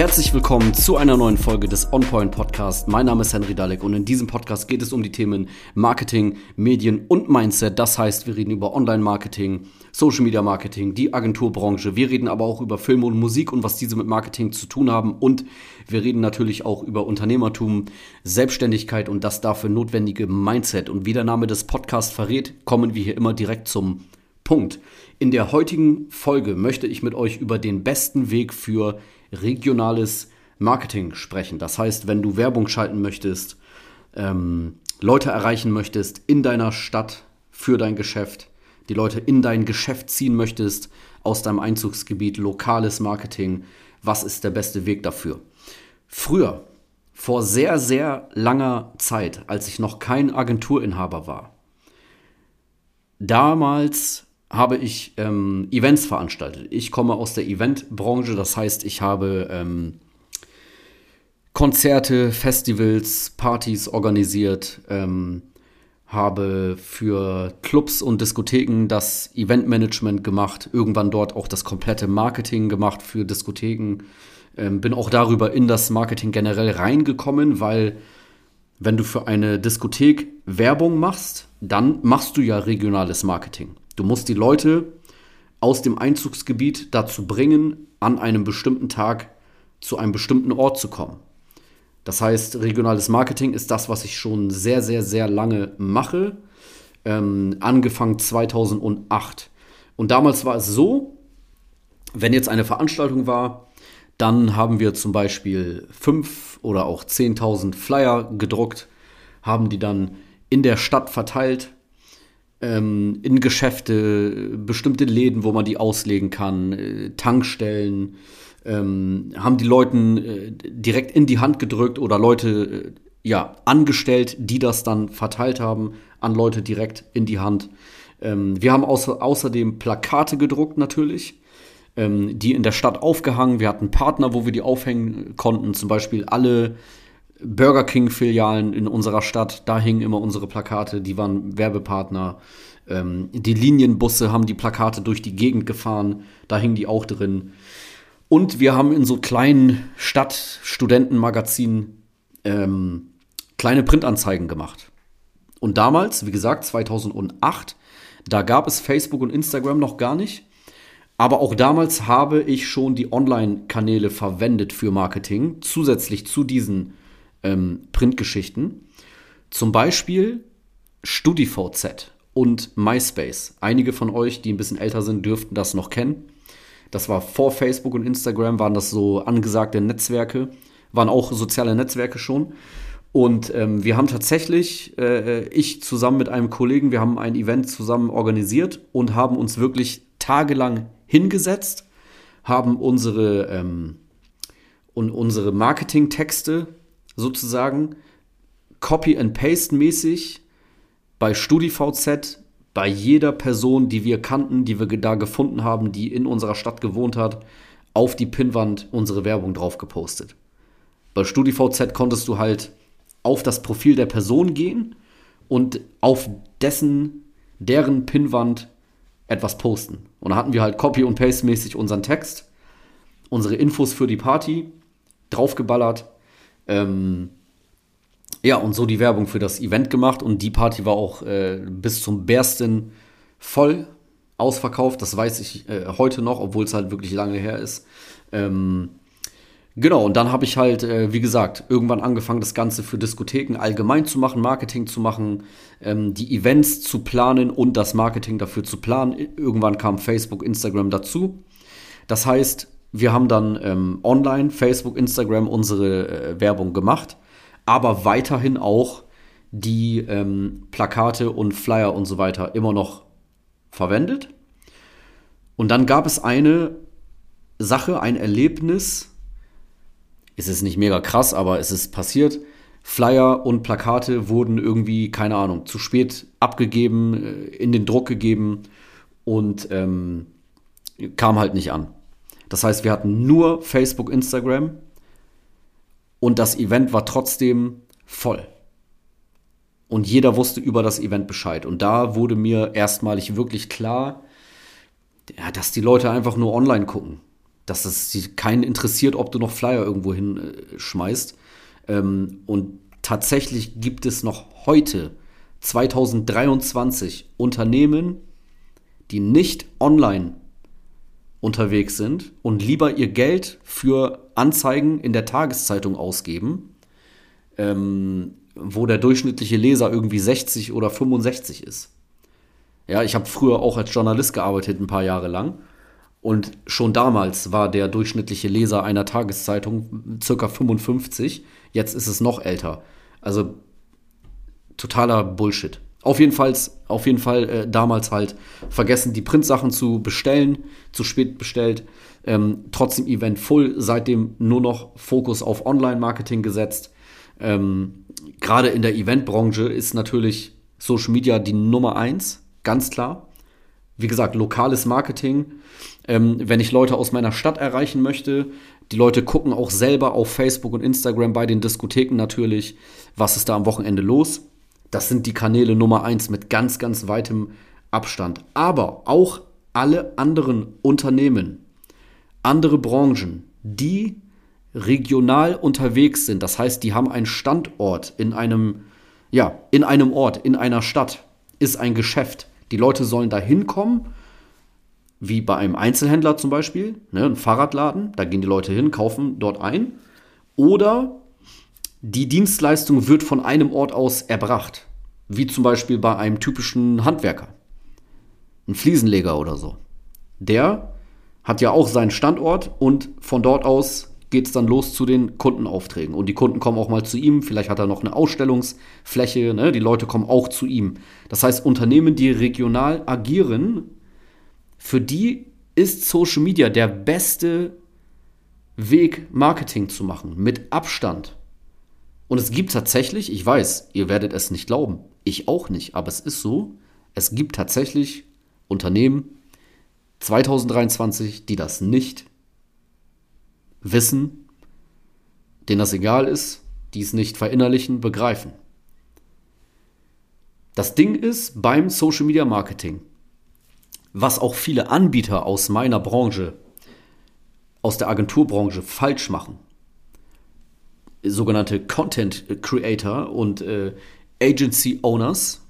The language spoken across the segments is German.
Herzlich willkommen zu einer neuen Folge des OnPoint Podcast. Mein Name ist Henry Dalek und in diesem Podcast geht es um die Themen Marketing, Medien und Mindset. Das heißt, wir reden über Online-Marketing, Social Media Marketing, die Agenturbranche. Wir reden aber auch über Film und Musik und was diese mit Marketing zu tun haben. Und wir reden natürlich auch über Unternehmertum, Selbstständigkeit und das dafür notwendige Mindset. Und wie der Name des Podcasts verrät, kommen wir hier immer direkt zum Punkt. In der heutigen Folge möchte ich mit euch über den besten Weg für regionales Marketing sprechen. Das heißt, wenn du Werbung schalten möchtest, ähm, Leute erreichen möchtest in deiner Stadt für dein Geschäft, die Leute in dein Geschäft ziehen möchtest, aus deinem Einzugsgebiet, lokales Marketing, was ist der beste Weg dafür? Früher, vor sehr, sehr langer Zeit, als ich noch kein Agenturinhaber war, damals habe ich ähm, Events veranstaltet. Ich komme aus der Eventbranche, das heißt, ich habe ähm, Konzerte, Festivals, Partys organisiert, ähm, habe für Clubs und Diskotheken das Eventmanagement gemacht, irgendwann dort auch das komplette Marketing gemacht für Diskotheken. Ähm, bin auch darüber in das Marketing generell reingekommen, weil wenn du für eine Diskothek Werbung machst, dann machst du ja regionales Marketing. Du musst die Leute aus dem Einzugsgebiet dazu bringen, an einem bestimmten Tag zu einem bestimmten Ort zu kommen. Das heißt, regionales Marketing ist das, was ich schon sehr, sehr, sehr lange mache. Ähm, angefangen 2008. Und damals war es so, wenn jetzt eine Veranstaltung war, dann haben wir zum Beispiel fünf oder auch 10.000 Flyer gedruckt, haben die dann in der Stadt verteilt ähm, in Geschäfte, bestimmte Läden, wo man die auslegen kann, äh, Tankstellen, ähm, haben die Leuten äh, direkt in die Hand gedrückt oder Leute äh, ja angestellt, die das dann verteilt haben an Leute direkt in die Hand. Ähm, wir haben außer, außerdem Plakate gedruckt natürlich, ähm, die in der Stadt aufgehangen. Wir hatten Partner, wo wir die aufhängen konnten, zum Beispiel alle Burger King-Filialen in unserer Stadt, da hingen immer unsere Plakate, die waren Werbepartner. Ähm, die Linienbusse haben die Plakate durch die Gegend gefahren, da hingen die auch drin. Und wir haben in so kleinen Stadtstudentenmagazinen ähm, kleine Printanzeigen gemacht. Und damals, wie gesagt, 2008, da gab es Facebook und Instagram noch gar nicht. Aber auch damals habe ich schon die Online-Kanäle verwendet für Marketing, zusätzlich zu diesen ähm, Printgeschichten. Zum Beispiel StudiVZ und MySpace. Einige von euch, die ein bisschen älter sind, dürften das noch kennen. Das war vor Facebook und Instagram, waren das so angesagte Netzwerke, waren auch soziale Netzwerke schon. Und ähm, wir haben tatsächlich, äh, ich zusammen mit einem Kollegen, wir haben ein Event zusammen organisiert und haben uns wirklich tagelang hingesetzt, haben unsere, ähm, und unsere Marketingtexte sozusagen Copy and Paste mäßig bei StudiVZ bei jeder Person, die wir kannten, die wir da gefunden haben, die in unserer Stadt gewohnt hat, auf die Pinnwand unsere Werbung drauf gepostet. Bei StudiVZ konntest du halt auf das Profil der Person gehen und auf dessen, deren Pinnwand etwas posten. Und da hatten wir halt Copy- und Paste-mäßig unseren Text, unsere Infos für die Party draufgeballert ähm, ja, und so die Werbung für das Event gemacht und die Party war auch äh, bis zum Bersten voll ausverkauft. Das weiß ich äh, heute noch, obwohl es halt wirklich lange her ist. Ähm, genau, und dann habe ich halt, äh, wie gesagt, irgendwann angefangen, das Ganze für Diskotheken allgemein zu machen, Marketing zu machen, ähm, die Events zu planen und das Marketing dafür zu planen. Irgendwann kam Facebook, Instagram dazu. Das heißt, wir haben dann ähm, online, Facebook, Instagram unsere äh, Werbung gemacht, aber weiterhin auch die ähm, Plakate und Flyer und so weiter immer noch verwendet. Und dann gab es eine Sache, ein Erlebnis. Es ist nicht mega krass, aber es ist passiert. Flyer und Plakate wurden irgendwie, keine Ahnung, zu spät abgegeben, äh, in den Druck gegeben und ähm, kam halt nicht an. Das heißt, wir hatten nur Facebook, Instagram und das Event war trotzdem voll. Und jeder wusste über das Event Bescheid. Und da wurde mir erstmalig wirklich klar, ja, dass die Leute einfach nur online gucken. dass es keinen interessiert, ob du noch Flyer irgendwo hinschmeißt. Ähm, und tatsächlich gibt es noch heute, 2023, Unternehmen, die nicht online unterwegs sind und lieber ihr Geld für Anzeigen in der Tageszeitung ausgeben, ähm, wo der durchschnittliche Leser irgendwie 60 oder 65 ist. Ja, ich habe früher auch als Journalist gearbeitet, ein paar Jahre lang. Und schon damals war der durchschnittliche Leser einer Tageszeitung circa 55. Jetzt ist es noch älter. Also totaler Bullshit. Auf jeden Fall, auf jeden Fall äh, damals halt vergessen, die Printsachen zu bestellen, zu spät bestellt. Ähm, trotzdem Event full, seitdem nur noch Fokus auf Online-Marketing gesetzt. Ähm, Gerade in der Eventbranche ist natürlich Social Media die Nummer eins, ganz klar. Wie gesagt, lokales Marketing. Ähm, wenn ich Leute aus meiner Stadt erreichen möchte, die Leute gucken auch selber auf Facebook und Instagram bei den Diskotheken natürlich, was ist da am Wochenende los. Das sind die Kanäle Nummer eins mit ganz, ganz weitem Abstand. Aber auch alle anderen Unternehmen, andere Branchen, die regional unterwegs sind, das heißt, die haben einen Standort in einem, ja, in einem Ort, in einer Stadt, ist ein Geschäft. Die Leute sollen da hinkommen, wie bei einem Einzelhändler zum Beispiel, ne, ein Fahrradladen, da gehen die Leute hin, kaufen dort ein. Oder die Dienstleistung wird von einem Ort aus erbracht. Wie zum Beispiel bei einem typischen Handwerker. Ein Fliesenleger oder so. Der hat ja auch seinen Standort und von dort aus geht es dann los zu den Kundenaufträgen. Und die Kunden kommen auch mal zu ihm. Vielleicht hat er noch eine Ausstellungsfläche. Ne? Die Leute kommen auch zu ihm. Das heißt, Unternehmen, die regional agieren, für die ist Social Media der beste Weg, Marketing zu machen. Mit Abstand. Und es gibt tatsächlich, ich weiß, ihr werdet es nicht glauben, ich auch nicht, aber es ist so, es gibt tatsächlich Unternehmen 2023, die das nicht wissen, denen das egal ist, die es nicht verinnerlichen, begreifen. Das Ding ist beim Social Media Marketing, was auch viele Anbieter aus meiner Branche, aus der Agenturbranche falsch machen, sogenannte Content Creator und äh, Agency Owners.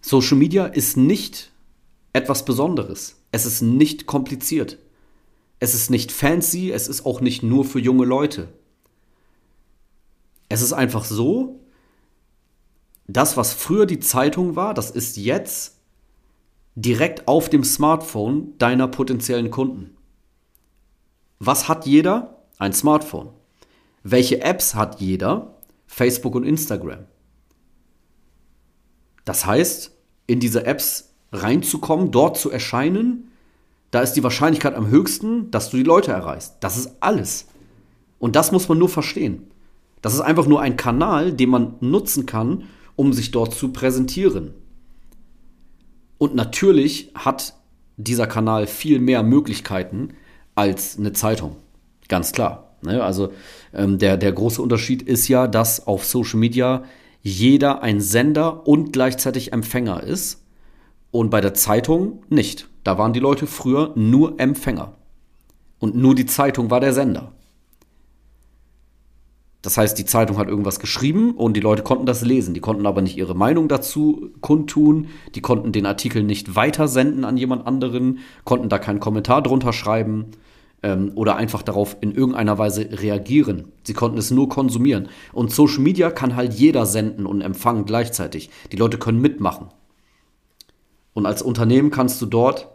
Social Media ist nicht etwas Besonderes. Es ist nicht kompliziert. Es ist nicht fancy, es ist auch nicht nur für junge Leute. Es ist einfach so, das, was früher die Zeitung war, das ist jetzt direkt auf dem Smartphone deiner potenziellen Kunden. Was hat jeder? Ein Smartphone. Welche Apps hat jeder? Facebook und Instagram. Das heißt, in diese Apps reinzukommen, dort zu erscheinen, da ist die Wahrscheinlichkeit am höchsten, dass du die Leute erreichst. Das ist alles. Und das muss man nur verstehen. Das ist einfach nur ein Kanal, den man nutzen kann, um sich dort zu präsentieren. Und natürlich hat dieser Kanal viel mehr Möglichkeiten als eine Zeitung. Ganz klar. Ne? Also ähm, der, der große Unterschied ist ja, dass auf Social Media jeder ein Sender und gleichzeitig Empfänger ist und bei der Zeitung nicht. Da waren die Leute früher nur Empfänger. Und nur die Zeitung war der Sender. Das heißt, die Zeitung hat irgendwas geschrieben und die Leute konnten das lesen. Die konnten aber nicht ihre Meinung dazu kundtun. Die konnten den Artikel nicht weitersenden an jemand anderen, konnten da keinen Kommentar drunter schreiben ähm, oder einfach darauf in irgendeiner Weise reagieren. Sie konnten es nur konsumieren. Und Social Media kann halt jeder senden und empfangen gleichzeitig. Die Leute können mitmachen. Und als Unternehmen kannst du dort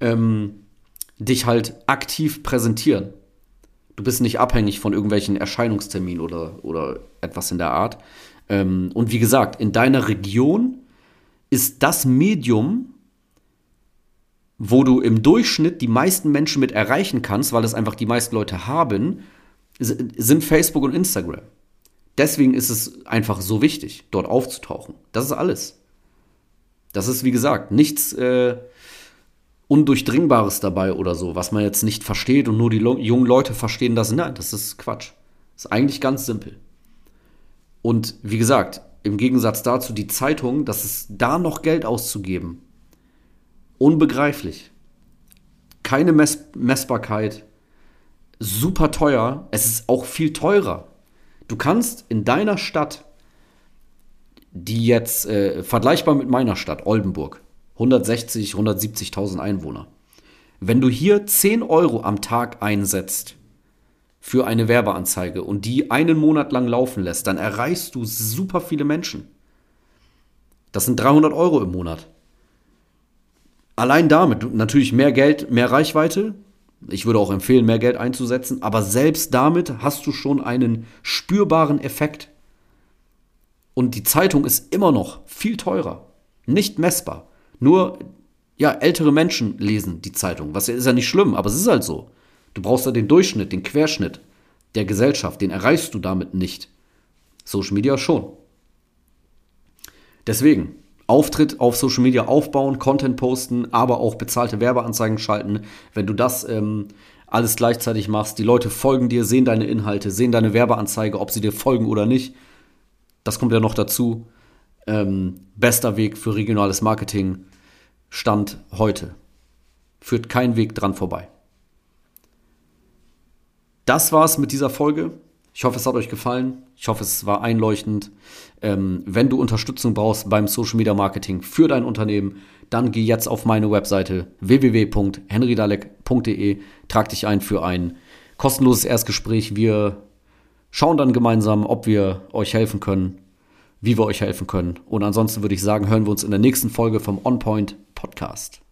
ähm, dich halt aktiv präsentieren. Du bist nicht abhängig von irgendwelchen Erscheinungsterminen oder, oder etwas in der Art. Ähm, und wie gesagt, in deiner Region ist das Medium, wo du im Durchschnitt die meisten Menschen mit erreichen kannst, weil es einfach die meisten Leute haben, sind Facebook und Instagram. Deswegen ist es einfach so wichtig, dort aufzutauchen. Das ist alles. Das ist, wie gesagt, nichts äh, Undurchdringbares dabei oder so, was man jetzt nicht versteht und nur die jungen Leute verstehen das. Nein, das ist Quatsch. Das ist eigentlich ganz simpel. Und wie gesagt, im Gegensatz dazu die Zeitung, dass es da noch Geld auszugeben. Unbegreiflich. Keine Mess Messbarkeit, super teuer. Es ist auch viel teurer. Du kannst in deiner Stadt, die jetzt äh, vergleichbar mit meiner Stadt, Oldenburg, 160, 170.000 Einwohner. Wenn du hier 10 Euro am Tag einsetzt für eine Werbeanzeige und die einen Monat lang laufen lässt, dann erreichst du super viele Menschen. Das sind 300 Euro im Monat. Allein damit, natürlich mehr Geld, mehr Reichweite. Ich würde auch empfehlen, mehr Geld einzusetzen, aber selbst damit hast du schon einen spürbaren Effekt. Und die Zeitung ist immer noch viel teurer, nicht messbar. Nur ja, ältere Menschen lesen die Zeitung. Was ist ja nicht schlimm, aber es ist halt so. Du brauchst ja den Durchschnitt, den Querschnitt der Gesellschaft, den erreichst du damit nicht. Social Media schon. Deswegen, Auftritt auf Social Media aufbauen, Content posten, aber auch bezahlte Werbeanzeigen schalten. Wenn du das ähm, alles gleichzeitig machst, die Leute folgen dir, sehen deine Inhalte, sehen deine Werbeanzeige, ob sie dir folgen oder nicht. Das kommt ja noch dazu. Ähm, bester Weg für regionales Marketing Stand heute. Führt kein Weg dran vorbei. Das war's mit dieser Folge. Ich hoffe, es hat euch gefallen. Ich hoffe, es war einleuchtend. Ähm, wenn du Unterstützung brauchst beim Social Media Marketing für dein Unternehmen, dann geh jetzt auf meine Webseite www.henrydalek.de, trag dich ein für ein kostenloses Erstgespräch. Wir schauen dann gemeinsam, ob wir euch helfen können, wie wir euch helfen können. Und ansonsten würde ich sagen, hören wir uns in der nächsten Folge vom On Point Podcast.